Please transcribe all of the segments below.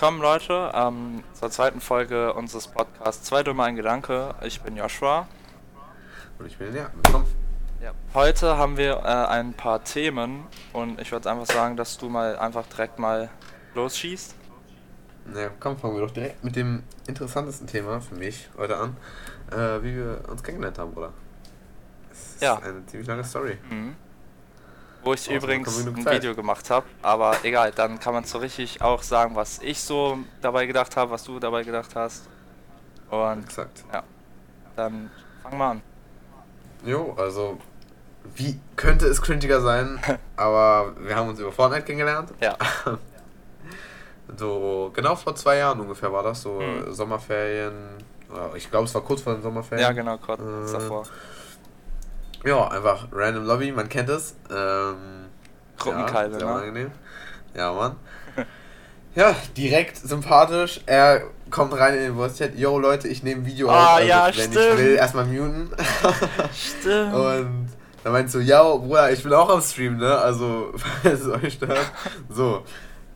willkommen Leute ähm, zur zweiten Folge unseres Podcasts Zwei Dumme ein Gedanke. Ich bin Joshua. Und ich bin ja, willkommen. Ja. Heute haben wir äh, ein paar Themen und ich würde einfach sagen, dass du mal einfach direkt mal losschießt. Na komm, fangen wir doch direkt mit dem interessantesten Thema für mich heute an, äh, wie wir uns kennengelernt haben, Bruder. Das ist Ja. eine ziemlich lange Story. Mhm. Wo ich übrigens ein Zeit? Video gemacht habe, aber egal, dann kann man so richtig auch sagen, was ich so dabei gedacht habe, was du dabei gedacht hast. Und Exakt. dann fangen wir an. Jo, also, wie könnte es cringiger sein, aber wir haben uns über Fortnite kennengelernt. Ja. So, genau vor zwei Jahren ungefähr war das, so Mhm. Sommerferien. Ich glaube, es war kurz vor den Sommerferien. Ja, genau, kurz Äh, davor. Ja, einfach random Lobby, man kennt es. Ähm, Gruppenkalbe, ja, sehr ne? unangenehm. Ja, Mann. ja, direkt sympathisch. Er kommt rein in den Voice Chat. Yo, Leute, ich nehme Video Ah, auf. Also, ja, wenn stimmt. ich will, erstmal muten. Stimmt. Und dann meinst du, ja, Bruder, ich bin auch am Stream, ne? Also, falls es euch stört. So.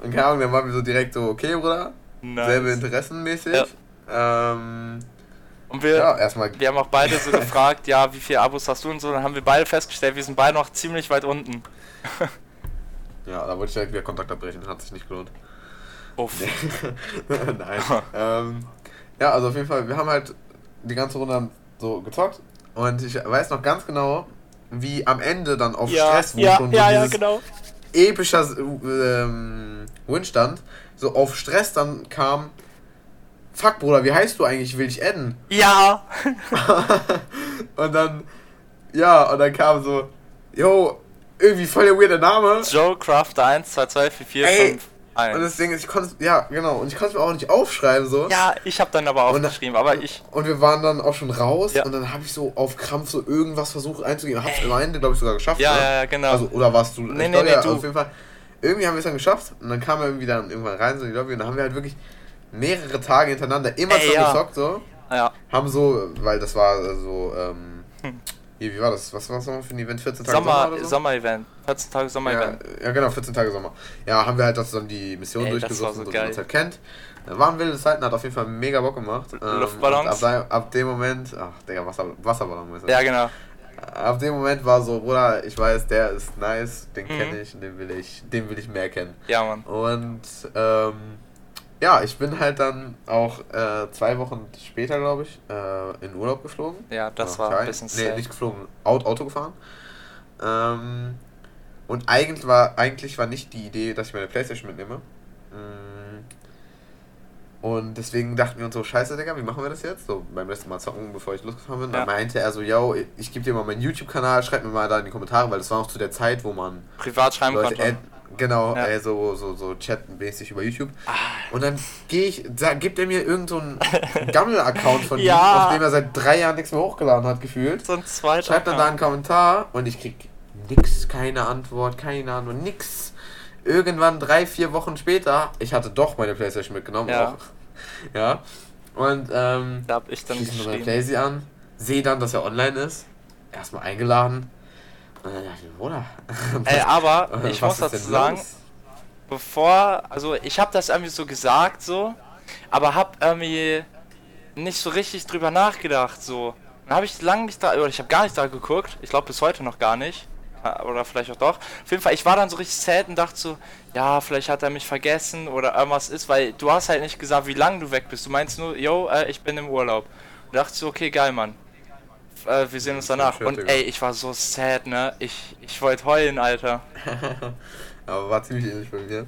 Und keine Ahnung, dann waren wir so direkt so, okay, Bruder. Nice. Selbe interessenmäßig. Ähm, Und wir, ja, erstmal. wir haben auch beide so gefragt, ja, wie viele Abos hast du und so, dann haben wir beide festgestellt, wir sind beide noch ziemlich weit unten. Ja, da wollte ich direkt wieder Kontakt abbrechen, hat sich nicht gelohnt. Uff. Nein. ähm, ja, also auf jeden Fall, wir haben halt die ganze Runde so gezockt und ich weiß noch ganz genau, wie am Ende dann auf Ja, Stress, wo ja, schon so ja, ja, genau. epischer ähm, Win stand, so auf Stress dann kam, fuck Bruder, wie heißt du eigentlich, will ich adden? Ja. und dann, ja, und dann kam so, yo, irgendwie voll der weirde Name. Joe Crafter 1, 2, 2, 4, 4, Ey, 5, 1. Und das Ding ist, ich konnte ja, genau, und ich konnte es mir auch nicht aufschreiben, so. ja, ich habe dann aber Und- aufgeschrieben, aber ich. Und wir waren dann auch schon raus Ja. und dann habe ich so auf Krampf so irgendwas versucht einzugeben. Hab's am Ende, glaube ich, sogar geschafft. Ja, ne? ja, ja, genau. Also, oder warst du? Nee, nee, glaub, nee, ja, du. Auf jeden Fall. Irgendwie haben wir es dann geschafft und dann kam er irgendwie dann irgendwann rein so in die Lobby und dann haben wir halt wirklich mehrere Tage hintereinander immer Ey, so ja. gezockt so. ja. Haben so, weil das war so, ähm, Hm. hier, wie war das? Was war das nochmal für ein Event? 14 Tage Sommer, Sommer, so? Sommer-Event. 14 Tage Ja, Sommer-Event. ja, genau, 14 Tage Sommer. Ja, haben wir halt dann die Mission war durchgesucht, so so, wie man es halt kennt. Äh, Waren wilde Zeiten, hat auf jeden Fall mega Bock gemacht. Ähm, Luftballons? und Ab, ab dem Moment, ach, Digga, Wasser, Wasserballon ist das. Ja, genau. Ab dem Moment war so, Bruder, ich weiß, der ist nice, den Mhm. kenne ich, den will ich, den will ich mehr kennen. Ja, Mann. Und ähm, ja, ich bin halt dann auch äh, zwei Wochen später, glaube ich, äh, in Urlaub geflogen. Ja, das war ein bisschen Nee, nicht geflogen, Auto, Auto gefahren. Ähm, und eigentlich war, eigentlich war nicht die Idee, dass ich meine Playstation mitnehme. Mm. Und deswegen dachten wir uns so, scheiße, Digga, wie machen wir das jetzt? So beim letzten Mal zocken, bevor ich losgefahren bin. Ja. Dann meinte er so, yo, ich gebe dir mal meinen YouTube-Kanal, schreib mir mal da in die Kommentare, weil das war auch zu der Zeit, wo man Privat schreiben Leute, konnte. Genau, Ja. äh, so, so, so chatmäßig über YouTube. Ah. Und dann gehe ich, da gibt er mir irgendeinen so Gammel-Account von Ja. ihm, auf dem er seit drei Jahren nichts mehr hochgeladen hat, gefühlt. So ein zweiter. Schreibt dann da einen Kommentar und ich krieg nix, keine Antwort, keine Ahnung, nix. Irgendwann drei, vier Wochen später, ich hatte doch meine Playstation mitgenommen, Ja. auch. Ja. Und ähm, Da hab ich dann schließe mir meine. Playsee an, sehe dann, dass er online ist, erstmal eingeladen. Ey, aber äh, ich muss dazu sagen, los? bevor, also ich habe das irgendwie so gesagt so, aber hab irgendwie nicht so richtig drüber nachgedacht so. Dann habe ich lange nicht da, oder ich habe gar nicht da geguckt. Ich glaube bis heute noch gar nicht. Äh, Oder vielleicht auch doch. Auf jeden Fall, ich war dann so richtig sad und dachte so, ja, vielleicht hat er mich vergessen oder irgendwas ist, weil du hast halt nicht gesagt, wie lange du weg bist. Du meinst nur, yo, äh, ich bin im Urlaub. Und dachte so, okay, geil, Mann. Äh, wir sehen uns danach. Und ey, ich war so sad, ne? Ich, ich wollte heulen, Alter. Aber war ziemlich ähnlich bei mir.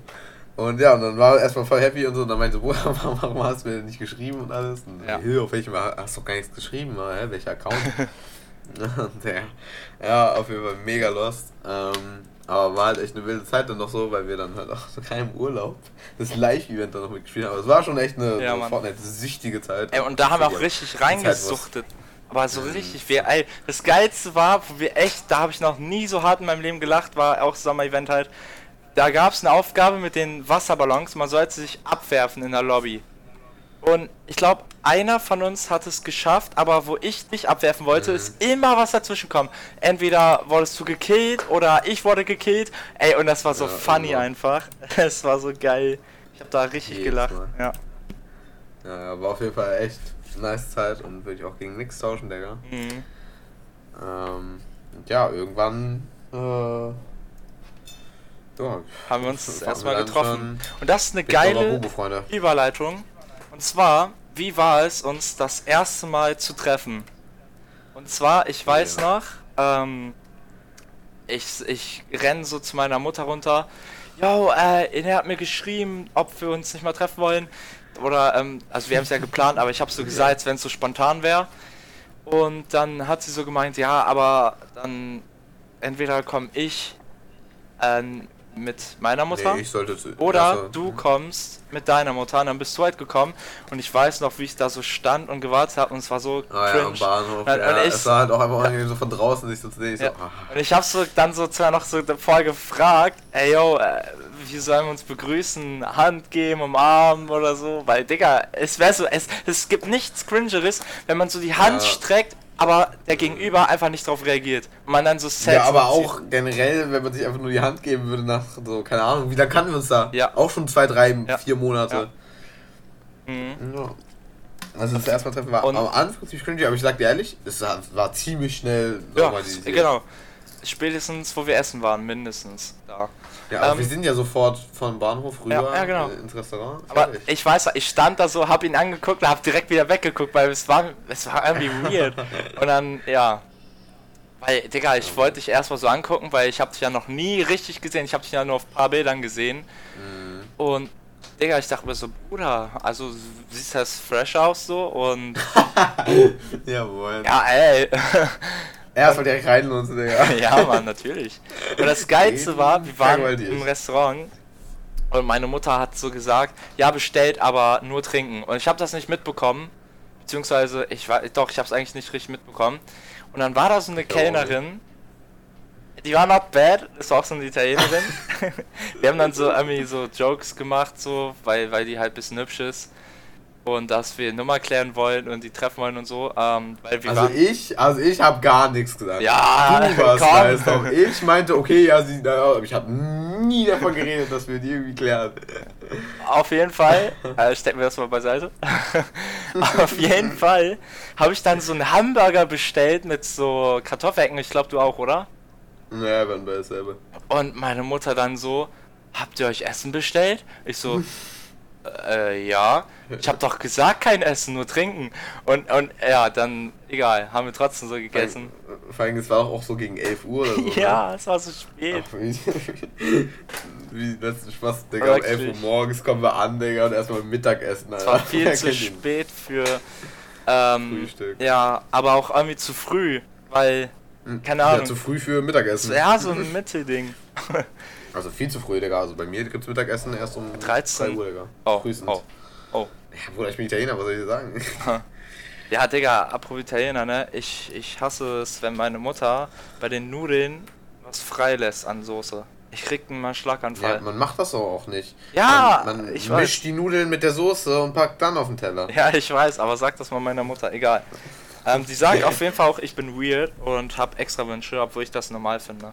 Und ja, und dann war er erstmal voll happy und so. Und dann meinte, Bruder, warum, warum hast du mir denn nicht geschrieben und alles? Und Ja. ja. auf welchem hast du gar nichts geschrieben, hä? welcher Account? und ja, auf jeden Fall mega lost. Ähm, aber war halt echt eine wilde Zeit dann noch so, weil wir dann halt auch so keinem Urlaub das Live-Event dann noch mitgespielt haben. Aber es war schon echt eine, Ja, eine Mann. Fortnite-süchtige Zeit. Ey, und da haben wir auch richtig reingesuchtet. Aber so richtig, wir, ey, das Geilste war, wo wir echt, da habe ich noch nie so hart in meinem Leben gelacht, war auch Sommer-Event halt. Da gab es eine Aufgabe mit den Wasserballons, man sollte sich abwerfen in der Lobby. Und ich glaube, einer von uns hat es geschafft, aber wo ich dich abwerfen wollte, Mhm. ist immer was dazwischen kommen. Entweder wurdest du gekillt oder ich wurde gekillt. Ey, und das war so Ja, funny immer. einfach. Es war so geil. Ich habe da richtig Jedes gelacht. Mal. Ja. Ja, war auf jeden Fall echt nice Zeit und würde ich auch gegen nichts tauschen, Digga. Mhm. Ähm, ja, irgendwann, äh, ja, Haben wir uns erstmal getroffen. Und das ist eine geile. Überleitung. Und zwar, wie war es, uns das erste Mal zu treffen? Und zwar, ich weiß Ja. noch, ähm, ich, ich renn so zu meiner Mutter runter. Yo, äh, er hat mir geschrieben, ob wir uns nicht mal treffen wollen. Oder, ähm, also wir haben es ja geplant, aber ich habe so gesagt, als wenn es so spontan wäre. Und dann hat sie so gemeint, ja, aber dann entweder komme ich ähm, mit meiner Mutter. Nee, zu, Oder also, du kommst mit deiner Mutter und dann bist du halt gekommen und ich weiß noch, wie ich da so stand und gewartet habe und es war so Ah ja, am Bahnhof. Und- ja, und ich- es war halt auch einfach unangenehm, so von draußen sich so zu sehen. Ich Ja. so, ah. Und ich habe so dann so zwar noch so vorher gefragt, ey yo, äh, wie sollen wir uns begrüßen, Hand geben, umarmen oder so, weil Digga, es wäre so, es, es gibt nichts cringeres, wenn man so die Hand Ja. streckt, aber der Gegenüber einfach nicht drauf reagiert und man dann so set Ja, aber auch generell, wenn man sich einfach nur die Hand geben würde nach so, keine Ahnung, wie lange kannten wir uns da? Ja. Auch schon zwei, drei, Ja. vier Monate. Mhm. Ja. Also das erste Mal treffen war Und- am Anfang ziemlich cringy, aber ich sag dir ehrlich, es war, ziemlich schnell Ja, genau. Spätestens, wo wir essen waren, mindestens da. Ja, aber Ähm, wir sind ja sofort vom Bahnhof rüber Ja, ja, genau. äh, ins Restaurant. Aber Fertig. ich weiß, ich stand da so, hab ihn angeguckt und hab direkt wieder weggeguckt, weil es war, es war irgendwie weird. Und dann, ja. Weil, Digga, ich wollte dich erstmal so angucken, weil ich hab dich ja noch nie richtig gesehen. Ich hab dich ja nur auf ein paar Bildern gesehen. Mhm. Und, Digga, ich dachte mir so, Bruder, also du siehst das fresh aus so und, Jawohl. ja, ey. Erstmal direkt reinlunzen, Digga. ja, Mann, natürlich. Und das Geilste war, wir waren im Restaurant und meine Mutter hat so gesagt, ja, bestellt, aber nur trinken. Und ich habe das nicht mitbekommen, beziehungsweise, ich war, doch, ich habe es eigentlich nicht richtig mitbekommen. Und dann war da so eine Kellnerin, die war not bad, ist auch so eine Italienerin. Wir haben dann so irgendwie so Jokes gemacht, so, weil, weil die halt ein bisschen hübsch ist. Und dass wir Nummer klären wollen und die treffen wollen und so. Ähm, weil wir Also ich, also ich habe gar nichts gesagt. Ja, du warst komm. Ich meinte, okay, ja, sie, na, aber ich habe nie davon geredet, dass wir die irgendwie klären. Auf jeden Fall, äh, stecken wir das mal beiseite. Auf jeden Fall habe ich dann so einen Hamburger bestellt mit so Kartoffelecken. Ich glaube, du auch, oder? Naja, wir waren bei dasselbe. Und meine Mutter dann so: Habt ihr euch Essen bestellt? Ich so: äh, Ja. Ich habe doch gesagt, kein Essen, nur trinken. Und, und ja, dann, egal, haben wir trotzdem so gegessen. Vor allem, es war auch so gegen 11 Uhr oder so. ne? Ja, es war so spät. Ach, wie, wie letzten Spaß, Digga. Um 11 Uhr Wirklich. morgens kommen wir an, Digga, und erstmal Mittagessen, Es Alter. war viel zu spät für. Ähm, Frühstück. Ja, aber auch irgendwie zu früh, weil. Keine Ja, Ahnung. zu früh für Mittagessen. Ja, so ein Mittelding. Also viel zu früh, Digga. Also bei mir gibt's Mittagessen erst um 13. 3 Uhr, Digga. Oh, Frühestens. oh, oh. Ja, Bruder, ich bin Italiener, was soll ich dir sagen? Ja, Digga, apropos Italiener, ne? Ich, ich hasse es, wenn meine Mutter bei den Nudeln was freilässt an Soße. Ich krieg einen mal Ja, Schlaganfall. man macht das aber auch nicht. Ja, man, man ich mischt weiß. die Nudeln mit der Soße und packt dann auf den Teller. Ja, ich weiß, aber sag das mal meiner Mutter, egal. Ähm, die sagt auf jeden Fall auch, ich bin weird und hab extra Wünsche, obwohl ich das normal finde.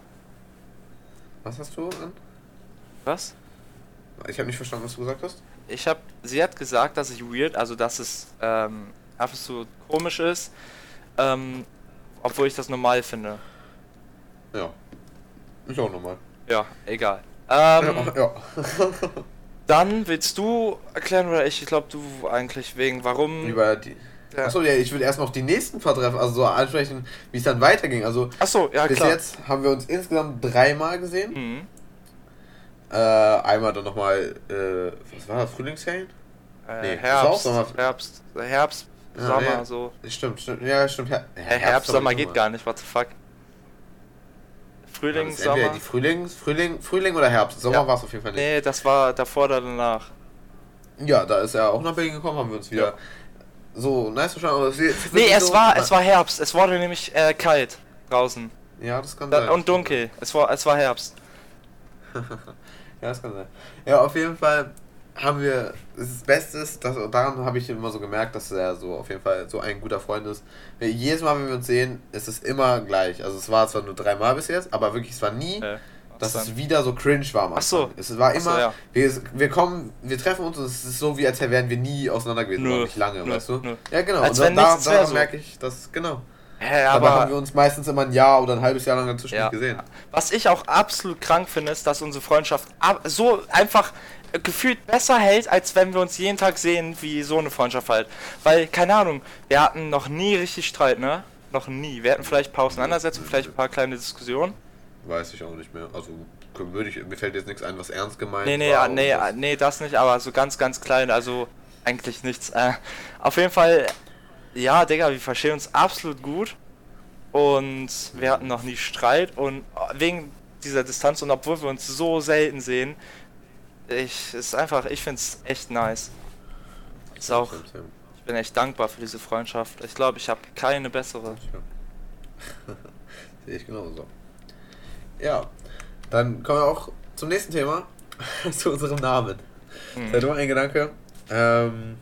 Was hast du an? Was? Ich habe nicht verstanden, was du gesagt hast. Ich hab, sie hat gesagt, dass ich weird, also dass es ähm, einfach so komisch ist, ähm, obwohl ich das normal finde. Ja. Ich auch nochmal. Ja, egal. Ähm, ja. ja. Dann willst du erklären oder ich? Ich glaube du eigentlich wegen warum. Über die. Ja. Achso, ja, ich würde erst noch die nächsten vertreffen, also so ansprechen, wie es dann weiterging. Also Achso, ja bis klar. jetzt haben wir uns insgesamt dreimal gesehen. Mhm. Äh, einmal dann nochmal, äh, was war das, Frühlingsferien? Äh, Nee, Herbst, Sommer. Herbst, Herbst, Ja, Sommer, ja. so. Stimmt, stimmt, ja, stimmt. Her Hä, Herbst, Sommer geht gar nicht, what the fuck. Frühling, Entweder Sommer. die Frühlings, Frühling, Frühling oder Herbst. Sommer Ja. war es auf jeden Fall nicht. Nee, das war davor oder danach. Ja, da ist er auch nach Berlin gekommen, haben wir uns wieder so nice verstanden. aber Nee, es so- war, es war Herbst. Es wurde nämlich äh, kalt draußen. Ja, das kann Da, sein. und dunkel. Es war, es war Herbst. Ja, das kann sein. Ja, auf jeden Fall haben wir, das Beste ist, dass, daran habe ich immer so gemerkt, dass er so auf jeden Fall so ein guter Freund ist. Jedes Mal, wenn wir uns sehen, ist es immer gleich. Also es war zwar nur dreimal bis jetzt, aber wirklich, es war nie Äh, dass dann? es wieder so cringe war am Ach so. Es war Ach so, immer, ja. wir, wir kommen, wir treffen uns und es ist so, wie als wären wir nie auseinander gewesen, Nö, nicht lange, nö, weißt du? nö. Ja, genau. Als und wenn da, daran so. merke ich, dass, genau. Hä, Aber haben wir uns meistens immer ein Jahr oder ein halbes Jahr lang dazwischen Ja. nicht gesehen. was ich auch absolut krank finde, ist, dass unsere Freundschaft ab, so einfach äh, gefühlt besser hält, als wenn wir uns jeden Tag sehen, wie so eine Freundschaft halt. Weil, keine Ahnung, wir hatten noch nie richtig Streit, ne? Noch nie. Wir hatten vielleicht ein paar Auseinandersetzungen, vielleicht ein paar kleine Diskussionen. Weiß ich auch nicht mehr. Also, würde ich, mir fällt jetzt nichts ein, was ernst gemeint Nee, nee, war ah, nee, was- ah, nee, das nicht, aber so ganz, ganz klein, also eigentlich nichts. Äh, auf jeden Fall, ja, Digga, wir verstehen uns absolut gut und wir hatten noch nie Streit und wegen dieser Distanz und obwohl wir uns so selten sehen, ich ist einfach, ich find's echt nice. Ist auch, ich bin echt dankbar für diese Freundschaft. Ich glaube, ich habe keine bessere. Sehe ich genauso. Ja, dann kommen wir auch zum nächsten Thema, zu unserem Namen. Hm. Das nur ein Gedanke. Ähm,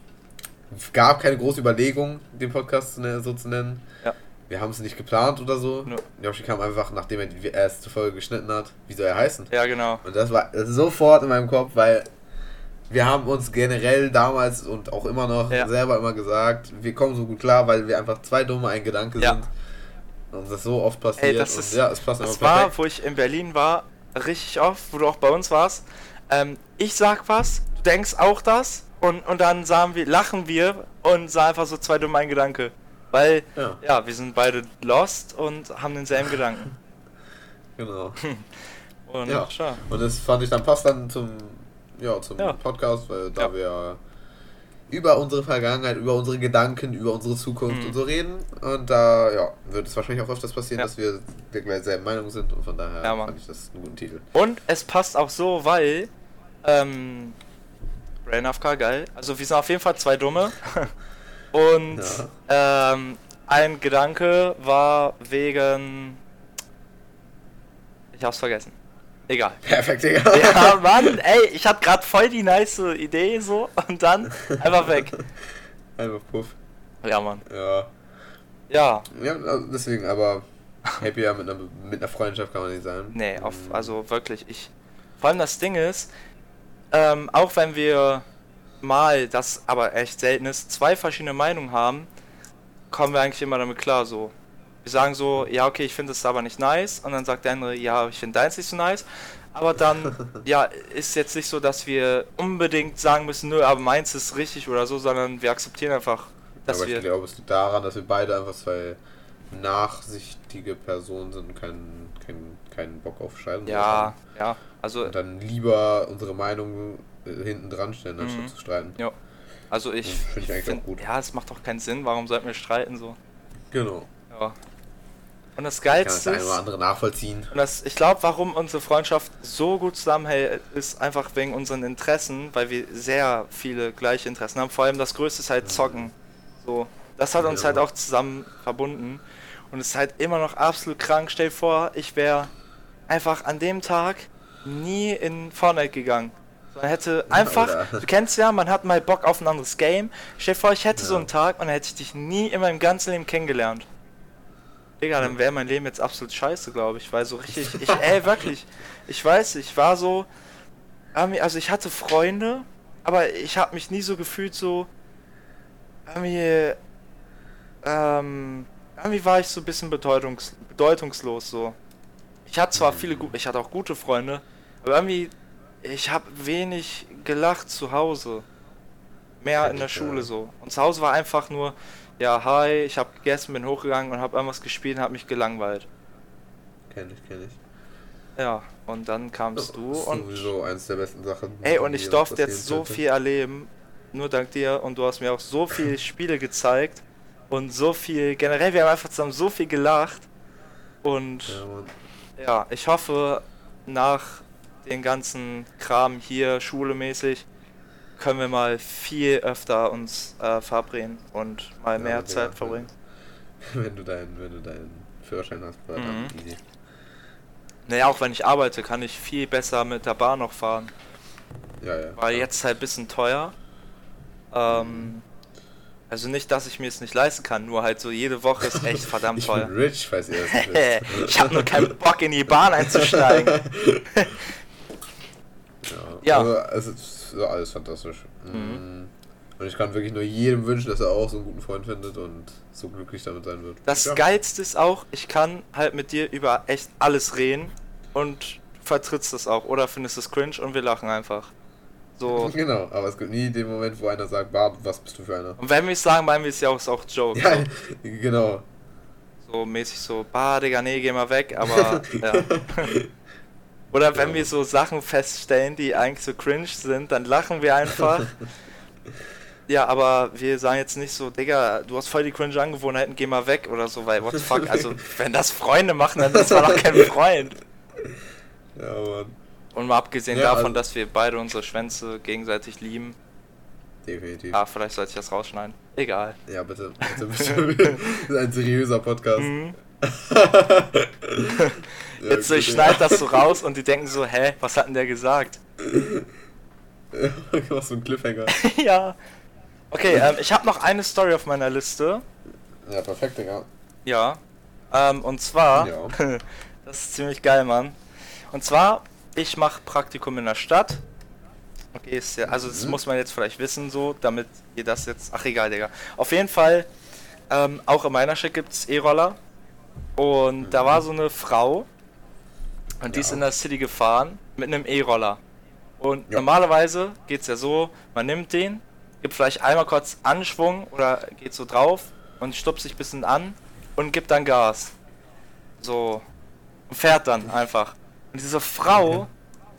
es gab keine große Überlegung, den Podcast ne- so zu nennen. Ja. Wir haben es nicht geplant oder so. Nö. Yoshi kam einfach, nachdem er die erste Folge geschnitten hat, wie soll er heißen? Ja, genau. Und das war sofort in meinem Kopf, weil wir haben uns generell damals und auch immer noch Ja. selber immer gesagt, wir kommen so gut klar, weil wir einfach zwei dumme ein Gedanke Ja. sind. Das so oft passiert. Ey, das und ist, ja, es passt das war, perfekt. wo ich in Berlin war, richtig oft, wo du auch bei uns warst. Ähm, ich sag was, du denkst auch das und, und dann sagen wir, lachen wir und sagen einfach so zwei dumme Gedanke. Weil, Ja. ja, wir sind beide lost und haben denselben Gedanken. Genau. Und Ja. Und das fand ich dann passt dann zum, ja, zum Ja. Podcast, weil da Ja. wir über unsere Vergangenheit, über unsere Gedanken, über unsere Zukunft Mhm. und so reden. Und da ja, wird es wahrscheinlich auch öfters passieren, Ja. dass wir der gleichen Meinung sind. Und von daher Ja, fand ich das einen guten Titel. Und es passt auch so, weil, ähm, Brain AFK, geil. Also wir sind auf jeden Fall zwei Dumme. Und ähm, ein Gedanke war wegen. Ich hab's vergessen. Egal. Perfekt, Digga. Ja, Mann, ey, ich hab grad voll die nice Idee so und dann einfach weg. Einfach puff. Ja, Mann. Ja. Ja, Ja, also deswegen, aber happier mit einer, mit einer Freundschaft kann man nicht sein. nee, auf, Mhm. also wirklich, ich. Vor allem das Ding ist, ähm, auch wenn wir mal, das aber echt selten ist, zwei verschiedene Meinungen haben, kommen wir eigentlich immer damit klar, so. Wir sagen so, ja, okay, ich finde es aber nicht nice, und dann sagt der andere, ja, ich finde deins nicht so nice. Aber dann, ja, ist jetzt nicht so, dass wir unbedingt sagen müssen, nö, aber meins ist richtig oder so, sondern wir akzeptieren einfach, dass aber ich wir. glaube, es liegt daran, dass wir beide einfach zwei nachsichtige Personen sind und keinen keinen keinen Bock auf Scheiben Ja, ja, also, Und dann lieber unsere Meinung äh, hinten dran stellen, anstatt Mhm. zu streiten. ja. Also ich. Finde ich eigentlich find- auch gut. Ja, es macht doch keinen Sinn, warum sollten wir streiten so? Genau. Ja. Und das Ich kann das Geilste eine oder andere nachvollziehen. und das, ich glaube, warum unsere Freundschaft so gut zusammenhält, ist einfach wegen unseren Interessen, weil wir sehr viele gleiche Interessen haben. Vor allem das Größte ist halt Zocken. So, das hat uns Ja. halt auch zusammen verbunden. Und es ist halt immer noch absolut krank. Stell dir vor, ich wäre einfach an dem Tag nie in Fortnite gegangen. Sondern hätte einfach, Alter. du kennst ja, man hat mal Bock auf ein anderes Game. Stell dir vor, ich hätte so Ja. einen Tag und dann hätte ich dich nie in meinem ganzen Leben kennengelernt. Digga, dann wäre mein Leben jetzt absolut scheiße, glaube ich. Weil so richtig, ich, ey, wirklich, ich weiß, ich war so, also ich hatte Freunde, aber ich habe mich nie so gefühlt so, irgendwie, ähm, irgendwie war ich so ein bisschen bedeutungs bedeutungslos so. Ich hatte zwar viele, ich hatte auch gute Freunde, aber irgendwie, ich habe wenig gelacht zu Hause. Mehr in der Schule so. Und zu Hause war einfach nur, ja, hi, ich habe gegessen, bin hochgegangen und habe irgendwas gespielt und habe mich gelangweilt. Kenn ich, kenn ich. Ja, und dann kamst du das ist und sowieso eins der besten Sachen. Ey, und ich durfte jetzt so könnte. viel erleben, nur dank dir und du hast mir auch so viele Spiele gezeigt und so viel, generell, wir haben einfach zusammen so viel gelacht und Ja, ja, ich hoffe, nach den ganzen Kram hier, schulemäßig, können wir mal viel öfter uns äh, verabreden und mal Ja, mehr Zeit verbringen. wenn du deinen, wenn du deinen Führerschein hast, war Mhm. easy. Naja, auch wenn ich arbeite, kann ich viel besser mit der Bahn noch fahren. Ja, ja. War klar. jetzt halt ein bisschen teuer. Ähm, Also nicht, dass ich mir es nicht leisten kann, nur halt so jede Woche ist echt verdammt ich teuer. bin rich, falls ihr das nicht wisst. ich habe nur keinen Bock in die Bahn einzusteigen. Ja. Ja. Aber es ist alles fantastisch. Mhm. Und ich kann wirklich nur jedem wünschen, dass er auch so einen guten Freund findet und so glücklich damit sein wird. Das ja. Geilste ist auch, ich kann halt mit dir über echt alles reden und vertrittst das auch oder findest es cringe und wir lachen einfach. So. Genau, aber es gibt nie den Moment, wo einer sagt, Bart, was bist du für einer? Und wenn wir es sagen, meinen wir es ja auch, ist auch Joke. Ja, genau. So, so mäßig so, bah, Digga, nee, geh mal weg, aber ja. Oder wenn Ja. wir so Sachen feststellen, die eigentlich so cringe sind, dann lachen wir einfach. Ja, aber wir sagen jetzt nicht so, Digga, du hast voll die cringe Angewohnheiten, geh mal weg oder so, weil what the fuck, also wenn das Freunde machen, dann ist man doch kein Freund. Ja, Mann. Und mal abgesehen Ja, davon, also- dass wir beide unsere Schwänze gegenseitig lieben. Definitiv. Ah, vielleicht sollte ich das rausschneiden. Egal. Ja, bitte. bitte, bitte. das ist ein seriöser Podcast. Mhm. Ja, Jetzt so, ich gut, schneide das so raus und die denken so, hä, was hat denn der gesagt? Ja, mach so einen Cliffhanger. ja. Okay, ähm, ich habe noch eine Story auf meiner Liste. Ja, perfekt, Digga. Ja. Ähm, und zwar, Ja. das ist ziemlich geil, Mann. Und zwar, ich mache Praktikum in der Stadt. Okay, ist ja, also das Mhm. muss man jetzt vielleicht wissen, so, damit ihr das jetzt. Ach egal, Digga. Auf jeden Fall, ähm, auch in meiner Stadt gibt es E-Roller. Und da war so eine Frau. Und die ist in der City gefahren mit einem E-Roller. Und Ja. normalerweise geht es ja so, man nimmt den, gibt vielleicht einmal kurz Anschwung oder geht so drauf und stupst sich ein bisschen an und gibt dann Gas. So. Und fährt dann einfach. Und diese Frau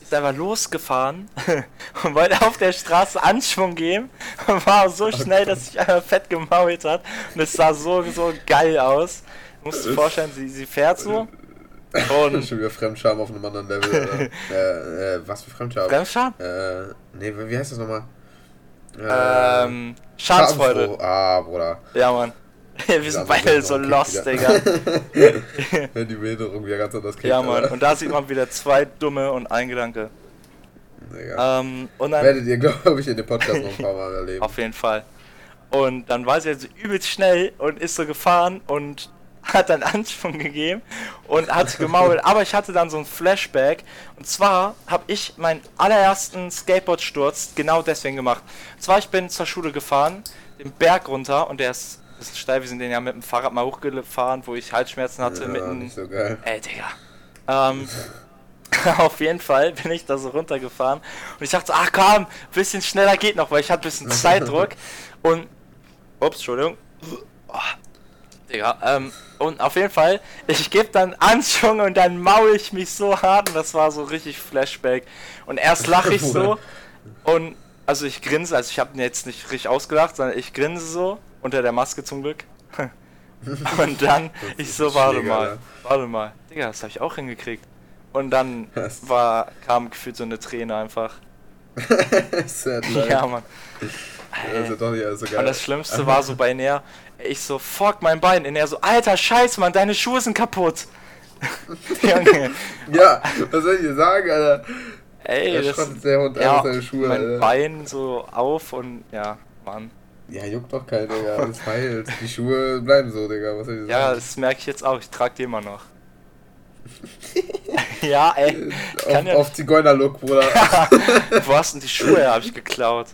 ist einfach losgefahren und wollte auf der Straße Anschwung geben und war so schnell, dass sich einfach fett gemault hat. Und es sah so, so geil aus. Du musst dir vorstellen, sie, sie fährt so und Schon wieder Fremdscham auf einem anderen Level. Oder? äh, äh, was für Fremdscham? Bremsscham? Äh, nee, wie heißt das nochmal? Ähm, Schadensfreude. Schadenfroh. Ah, Bruder. Ja, Mann. Wir sind beide so lost, Digga. Wenn die Behinderung wieder ganz anders kickt. Ja, Mann. Und da sieht man wieder zwei dumme und ein Gedanke. Digga. Ähm, und dann, Werdet ihr, glaube ich, in dem Podcast noch ein paar Mal erleben. auf jeden Fall. Und dann war sie halt so übelst schnell und ist so gefahren und hat dann Anschwung gegeben und hat gemault. Aber ich hatte dann so ein Flashback. Und zwar habe ich meinen allerersten Skateboardsturz genau deswegen gemacht. Und zwar, ich bin zur Schule gefahren, den Berg runter und der ist, ein bisschen steil. Wir sind den ja mit dem Fahrrad mal hochgefahren, wo ich Halsschmerzen hatte. ja, mitten so geil. Ey, Digga. Ähm, auf jeden Fall bin ich da so runtergefahren und ich dachte, ach komm, bisschen schneller geht noch, weil ich hatte ein bisschen Zeitdruck und, ups, Entschuldigung, oh, Digga, ähm, und auf jeden Fall, ich gebe dann Anschwung und dann maul ich mich so hart und das war so richtig Flashback und erst lache ich so und, also ich grinse, also ich habe mir jetzt nicht richtig ausgelacht, sondern ich grinse so, unter der Maske zum Glück. Und dann, ich so, warte mal, warte mal. Digga, das habe ich auch hingekriegt. Und dann war, kam gefühlt so eine Träne einfach. Ja, Mann. Ja doch alles so geil. Und das Schlimmste war so bei Nea, ich so, fuck mein Bein. Und er so, alter Scheiß, Mann, deine Schuhe sind kaputt. Junge, Ja, was soll ich dir sagen, Alter? ey, Da das, der Hund ja, seine Schuhe, mein Alter. Bein so auf und ja, Mann. Ja, juckt doch keinen, Digga. Alles heilt. Die Schuhe bleiben so, Digga. Was soll ich dir Ja, sagen? das merke ich jetzt auch, ich trage die immer noch. ja, ey, auf, ja auf Zigeuner-Look, Bruder. Wo hast denn die Schuhe her? Hab ich geklaut.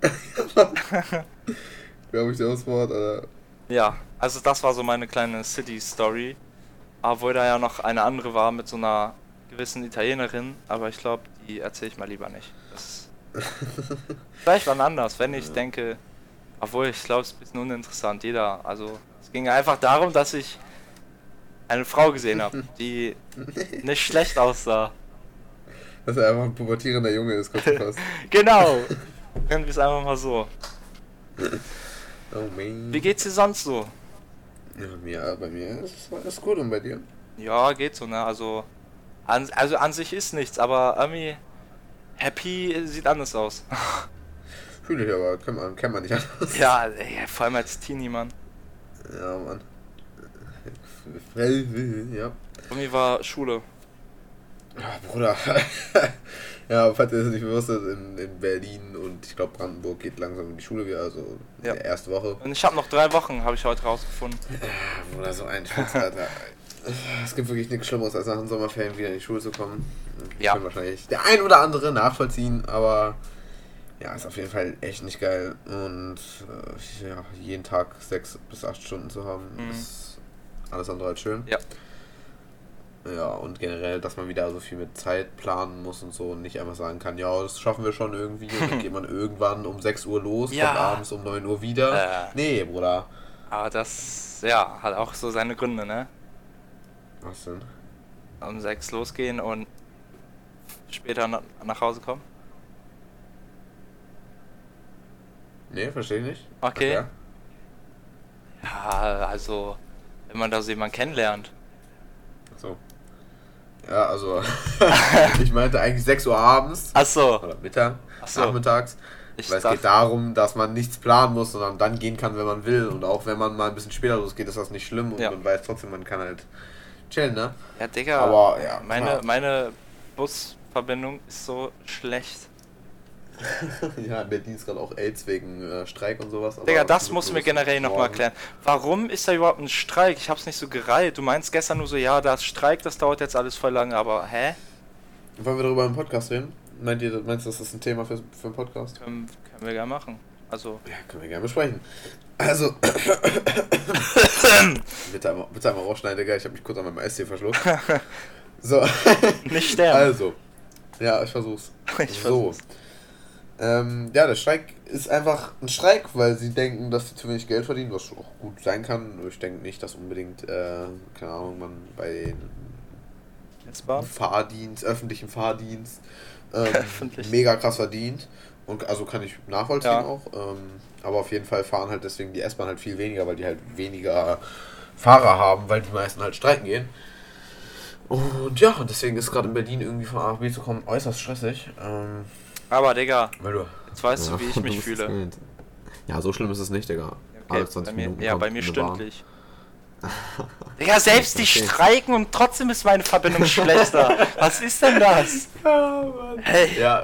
Glaube ich dir aufs Wort, Alter. Ja, also das war so meine kleine City-Story. Obwohl da ja noch eine andere war mit so einer gewissen Italienerin, aber ich glaube, die erzähle ich mal lieber nicht. Das Vielleicht wann anders, wenn ich denke. Obwohl, ich glaube, es ist ein bisschen uninteressant. Jeder, also es ging einfach darum, dass ich eine Frau gesehen habe, die nicht schlecht aussah. Dass er einfach ein pubertierender Junge ist, kurz gefasst. Genau. Nennen wir es einfach mal so. Oh man. Wie geht's dir sonst so? Ja, mir, bei mir ist alles gut und bei dir? Ja, geht so, ne? Also an, also an sich ist nichts, aber irgendwie happy sieht anders aus. Fühle ich aber, kann man, kann man nicht anders. ja, ey, vor allem als Teenie, Mann. Ja, Mann. Ja. Irgendwie war Schule. Ja, Bruder. ja, falls ihr es nicht bewusst in, in Berlin und ich glaube Brandenburg geht langsam in die Schule wieder, also Ja. die erste Woche. Und ich habe noch drei Wochen, habe ich heute rausgefunden. Ja, Bruder, so ein Scheiß, Alter. Es gibt wirklich nichts Schlimmeres, als nach den Sommerferien wieder in die Schule zu kommen. Das Ja. kann wahrscheinlich der ein oder andere nachvollziehen, aber ja, ist auf jeden Fall echt nicht geil. Und äh, ja, jeden Tag sechs bis acht Stunden zu haben, Mhm. ist alles andere als schön. Ja. Ja, und generell, dass man wieder so viel mit Zeit planen muss und so und nicht einfach sagen kann, ja, das schaffen wir schon irgendwie und dann geht man irgendwann um 6 Uhr los, Ja. kommt abends um 9 Uhr wieder. Äh. Nee, Bruder. Aber das, ja, hat auch so seine Gründe, ne? Was denn? Um sechs losgehen und später na nach Hause kommen. Nee, verstehe ich nicht. Okay. Erklär. Ja, also, wenn man da so jemanden kennenlernt. So. Ja, also, ich meinte eigentlich 6 Uhr abends Achso, oder Mittag, Ach so. nachmittags. ich weil es geht darum, dass man nichts planen muss, sondern dann gehen kann, wenn man will. Und auch wenn man mal ein bisschen später losgeht, ist das nicht schlimm und Ja. man weiß trotzdem, man kann halt chillen, ne? ja, Digga, Aber, ja, meine, klar. meine Busverbindung ist so schlecht. ja, in Berlin ist gerade auch AIDS wegen äh, Streik und sowas. Digga, das du mir generell nochmal erklären. Warum ist da überhaupt ein Streik? Ich hab's nicht so gereiht. Du meinst gestern nur so, ja, da ist Streik, das dauert jetzt alles voll lange, aber hä? Wollen wir darüber im Podcast reden? Meint ihr, meinst du, das ist ein Thema für, für einen Podcast? Können, können wir gerne machen. Also, Ja, können wir gerne besprechen. Also. bitte, einmal, bitte einmal rausschneiden, Digga. Ich habe mich kurz an meinem Eis hier verschluckt. So. nicht sterben. Also. Ja, ich versuch's. Ich so. Ähm, ja, der Streik ist einfach ein Streik, weil sie denken, dass sie zu wenig Geld verdienen, was auch gut sein kann. Ich denke nicht, dass unbedingt, äh, keine Ahnung, man bei? Fahrdienst, öffentlichen Fahrdienst, ähm, Öffentlich. mega krass verdient. Und also kann ich nachvollziehen Ja. auch. Ähm, aber auf jeden Fall fahren halt deswegen die S-Bahn halt viel weniger, weil die halt weniger Fahrer haben, weil die meisten halt streiken gehen. Und ja, und deswegen ist gerade in Berlin irgendwie von A nach B zu kommen äußerst stressig. Ähm, Aber, Digga, jetzt weißt Ja, du, wie ich mich fühle. gewöhnt. Ja, so schlimm ist es nicht, Digga. Okay, bei 20 mir, ja, bei mir stündlich. Digga, selbst die streiken und trotzdem ist meine Verbindung schlechter. Was ist denn das? Ja, Mann. Hey, Ja,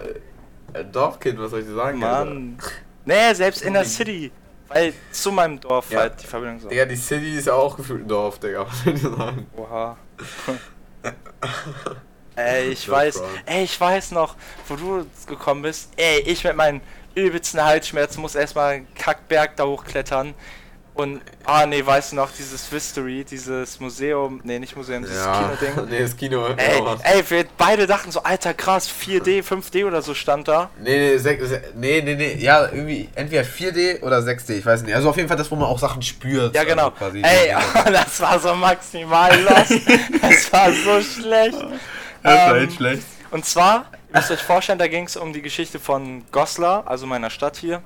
äh, Dorfkind, was soll ich dir sagen? Alter? Mann. Nee, selbst in der City. Weil zu meinem Dorf Ja. halt die Verbindung so. Digga, die City ist ja auch gefühlt ein Dorf, Digga. Was soll ich dir sagen? Oha. Ey, ich weiß, ey, ich weiß noch, wo du gekommen bist. Ey, ich mit meinen übelsten Halsschmerzen muss erstmal einen Kackberg da hochklettern. Und, ah nee, weißt du noch, dieses Vistory, dieses Museum, nee, nicht Museum, dieses Kinoding. nee, das Kino. Ey, ja, Mann. ey, wir beide dachten so, alter krass, 4D, 5D oder so stand da. Nee, nee, sech- se- nee, nee, nee, ja, irgendwie entweder 4D oder 6D, ich weiß nicht. Also auf jeden Fall das, wo man auch Sachen spürt. Ja, genau. Also quasi. Ey, das war so maximal los. Das war so schlecht. Das war ähm, echt schlecht. Und zwar, ihr müsst euch vorstellen, da ging es um die Geschichte von Goslar, also meiner Stadt hier.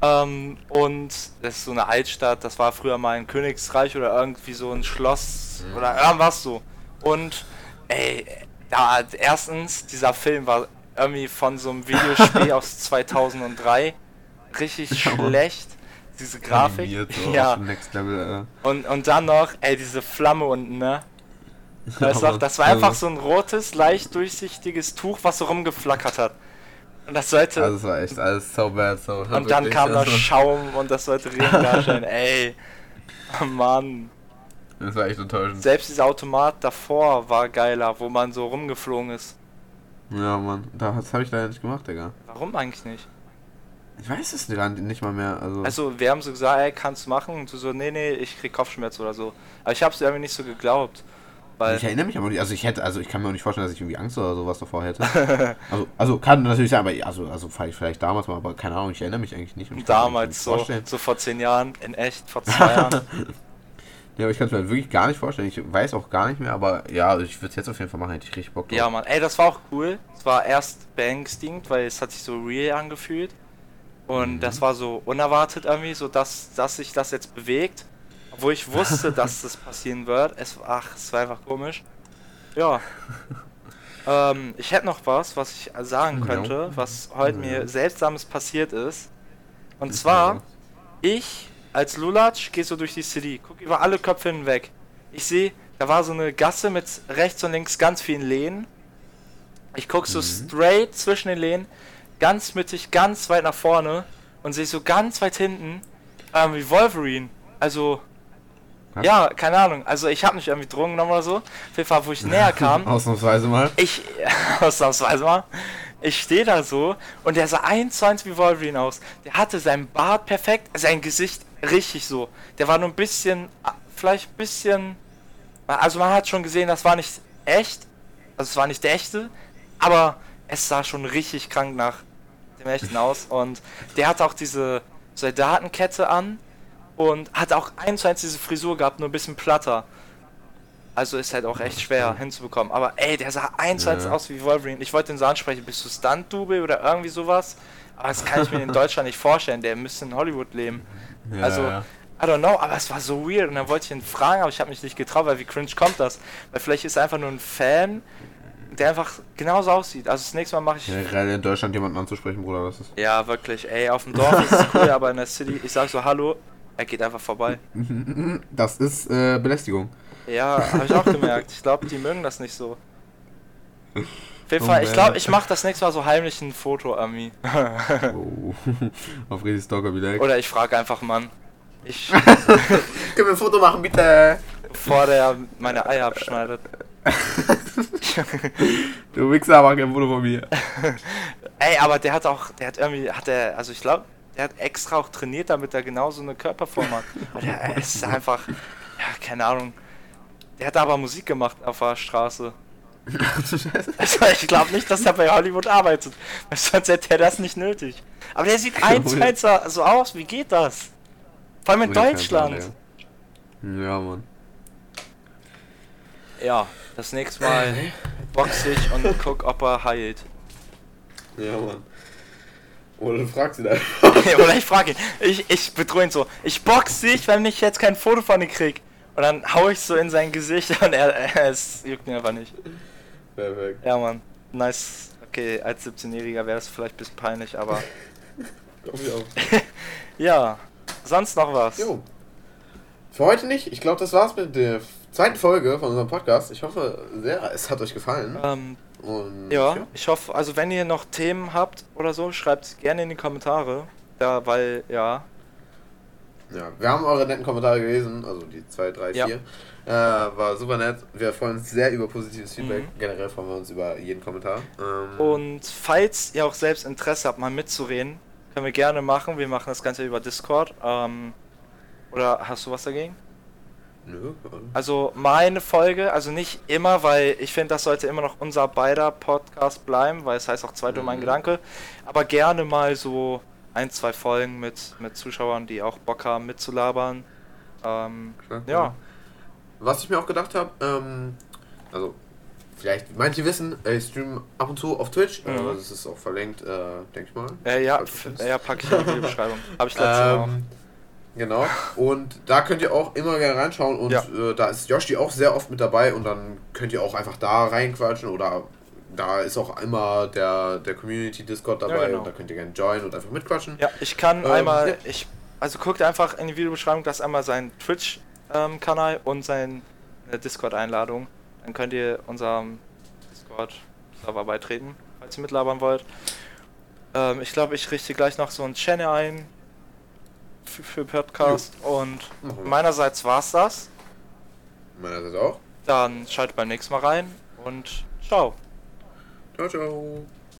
Ähm, und das ist so eine Altstadt, das war früher mal ein Königsreich oder irgendwie so ein Schloss oder irgendwas so. Und ey, da erstens, dieser Film war irgendwie von so einem Videospiel aus 2003 richtig schlecht. Diese Grafik. Animiert, so ja. Level, Und, und dann noch, ey, diese Flamme unten, ne? Weißt du das war einfach so ein rotes, leicht durchsichtiges Tuch, was so rumgeflackert hat. Und das sollte. Also es war echt alles so bad, so. und dann kam da also, Schaum und das sollte Regen darstellen. Ey. Oh Mann. Das war echt enttäuschend. Selbst dieser Automat davor war geiler, wo man so rumgeflogen ist. Ja, Mann. Da, das habe ich leider nicht gemacht, Digga. Warum eigentlich nicht? Ich weiß es nicht mal mehr. Also, Also, wir haben so gesagt, ey, kannst du machen? Und du so, nee, nee, ich krieg Kopfschmerzen oder so. Aber ich hab's irgendwie nicht so geglaubt. Weil. ich erinnere mich aber nicht. Also ich hätte, also ich kann mir auch nicht vorstellen, dass ich irgendwie Angst oder sowas davor hätte. also, also kann natürlich sein, aber also, also vielleicht, vielleicht damals mal, aber keine Ahnung, ich erinnere mich eigentlich nicht. ich Damals so, vorstellen. so vor zehn Jahren, in echt, vor zwei Jahren. Ja, aber ich kann es mir halt wirklich gar nicht vorstellen. Ich weiß auch gar nicht mehr, aber ja, also ich würde es jetzt auf jeden Fall machen, hätte ich richtig Bock drauf. Ja, Mann, ey, das war auch cool. Es war erst beängstigend, weil es hat sich so real angefühlt. Und Mhm. das war so unerwartet irgendwie, so dass, dass sich das jetzt bewegt. Obwohl ich wusste, dass das passieren wird. Es, ach, es war einfach komisch. Ja. ähm, ich hätte noch was, was ich sagen könnte, was heute Ja. mir seltsames passiert ist. Und zwar, ich als Lulatsch gehe so durch die City, guck über alle Köpfe hinweg. Ich sehe, da war so eine Gasse mit rechts und links ganz vielen Läden. Ich guck so straight zwischen den Lehnen, ganz mittig, ganz weit nach vorne und sehe so ganz weit hinten ähm, wie Wolverine. Also, Was? ja, keine Ahnung. Also ich habe nicht irgendwie Drogen genommen oder so. Auf jeden Fall, wo ich näher kam, Ausnahmsweise mal. ich, ausnahmsweise mal, ich stehe da so und der sah eins zu eins wie Wolverine aus. Der hatte seinen Bart perfekt, sein Gesicht richtig so. Der war nur ein bisschen, ah, vielleicht ein bisschen, also man hat schon gesehen, das war nicht echt, also es war nicht der echte, aber es sah schon richtig krank nach dem echten aus und der hatte auch diese Soldatenkette an und hat auch eins zu eins diese Frisur gehabt, nur ein bisschen platter. Also ist halt auch echt schwer hinzubekommen. Aber ey, der sah eins zu eins Ja. aus wie Wolverine. Ich wollte ihn so ansprechen, bist du Stunt-Double oder irgendwie sowas? Aber das kann ich mir in Deutschland nicht vorstellen. Der müsste in Hollywood leben. Ja, also, ja. I don't know, aber es war so weird. Und dann wollte ich ihn fragen, aber ich habe mich nicht getraut, weil wie cringe kommt das? Weil vielleicht ist er einfach nur ein Fan, der einfach genauso aussieht. Also das nächste Mal mache ich... Ja, gerade in Deutschland jemanden anzusprechen, Bruder, das ist. Ja, wirklich. Ey, auf dem Dorf ist es cool, aber in der City, ich sag so Hallo, er geht einfach vorbei. Das ist äh, Belästigung. Ja, habe ich auch gemerkt. Ich glaube, die mögen das nicht so. Auf jeden Oh Fall, ich man. glaube, ich mache das nächste Mal so heimlich ein Foto an mir. Oh. Auf richtig Stalker wieder. Oder ich frage einfach Mann. Ich, Können wir ein Foto machen, bitte? bevor der meine Eier abschneidet. Du Wichser, mach kein Foto von mir. Ey, aber der hat auch, der hat irgendwie, hat er, also ich glaube, der hat extra auch trainiert, damit er genauso eine Körperform hat. Der er ist einfach, ja, keine Ahnung. Der hat aber Musik gemacht auf der Straße. Also ich glaube nicht, dass er bei Hollywood arbeitet. Weil sonst hätte er das nicht nötig. Aber der sieht eins zu eins so aus. Wie geht das? Vor allem in Deutschland. Ja, Mann. Ja, das nächste Mal box ich und guck, ob er heilt. Ja, Mann. Oder du fragst ihn einfach. Oder ich frage ihn. Ich, ich bedrohe ihn so. Ich box dich, wenn ich jetzt kein Foto von ihm krieg. Und dann hau ich so in sein Gesicht und er, er es juckt ihn einfach nicht. Perfekt. Ja, Mann. Nice. Okay, als 17-Jähriger wäre es vielleicht ein bisschen peinlich, aber Komm ich auf. ja. Sonst noch was? Jo. Für heute nicht. Ich glaube, das war's mit der zweiten Folge von unserem Podcast. Ich hoffe sehr, es hat euch gefallen. Ähm, Und Ja, ich hoffe, also wenn ihr noch Themen habt oder so, schreibt es gerne in die Kommentare. Ja, weil, ja. Ja, wir haben eure netten Kommentare gelesen, also die 2, 3, Ja. 4. Äh, war super nett. Wir freuen uns sehr über positives Feedback. Mhm. Generell freuen wir uns über jeden Kommentar. Ähm, Und falls ihr auch selbst Interesse habt, mal mitzureden, können wir gerne machen. Wir machen das Ganze über Discord. Ähm, oder hast du was dagegen? Nö. Also meine Folge, also nicht immer, weil ich finde, das sollte immer noch unser beider Podcast bleiben, weil es heißt auch zwei Mhm. Gedanke. Aber gerne mal so ein, zwei Folgen mit, mit Zuschauern, die auch Bock haben mitzulabern. Ähm, Klar. ja. Was ich mir auch gedacht habe, ähm, also vielleicht manche wissen, ich streame ab und zu auf Twitch. Mhm. Also das ist auch verlinkt, äh, denke ich mal. Äh, ja, ja, packe ich in die Videobeschreibung. Habe ich letztes Mal auch. Ähm, genau. Und da könnt ihr auch immer gerne reinschauen und Ja. äh, da ist Yoshi auch sehr oft mit dabei und dann könnt ihr auch einfach da reinquatschen oder da ist auch immer der, der Community Discord dabei Ja, genau. und da könnt ihr gerne joinen und einfach mitquatschen. Ja, ich kann Ähm, einmal, ja. ich, also guckt einfach in die Videobeschreibung, das ist einmal sein Twitch-Kanal und sein äh, Discord-Einladung. Dann könnt ihr unserem Discord-Server beitreten, falls ihr mitlabern wollt. Ähm, ich glaube, ich richte gleich noch so einen Channel ein für, für Podcast und Machen wir. meinerseits war's das. Meinerseits auch. Dann schaltet beim nächsten Mal rein und ciao. Ciao, ciao.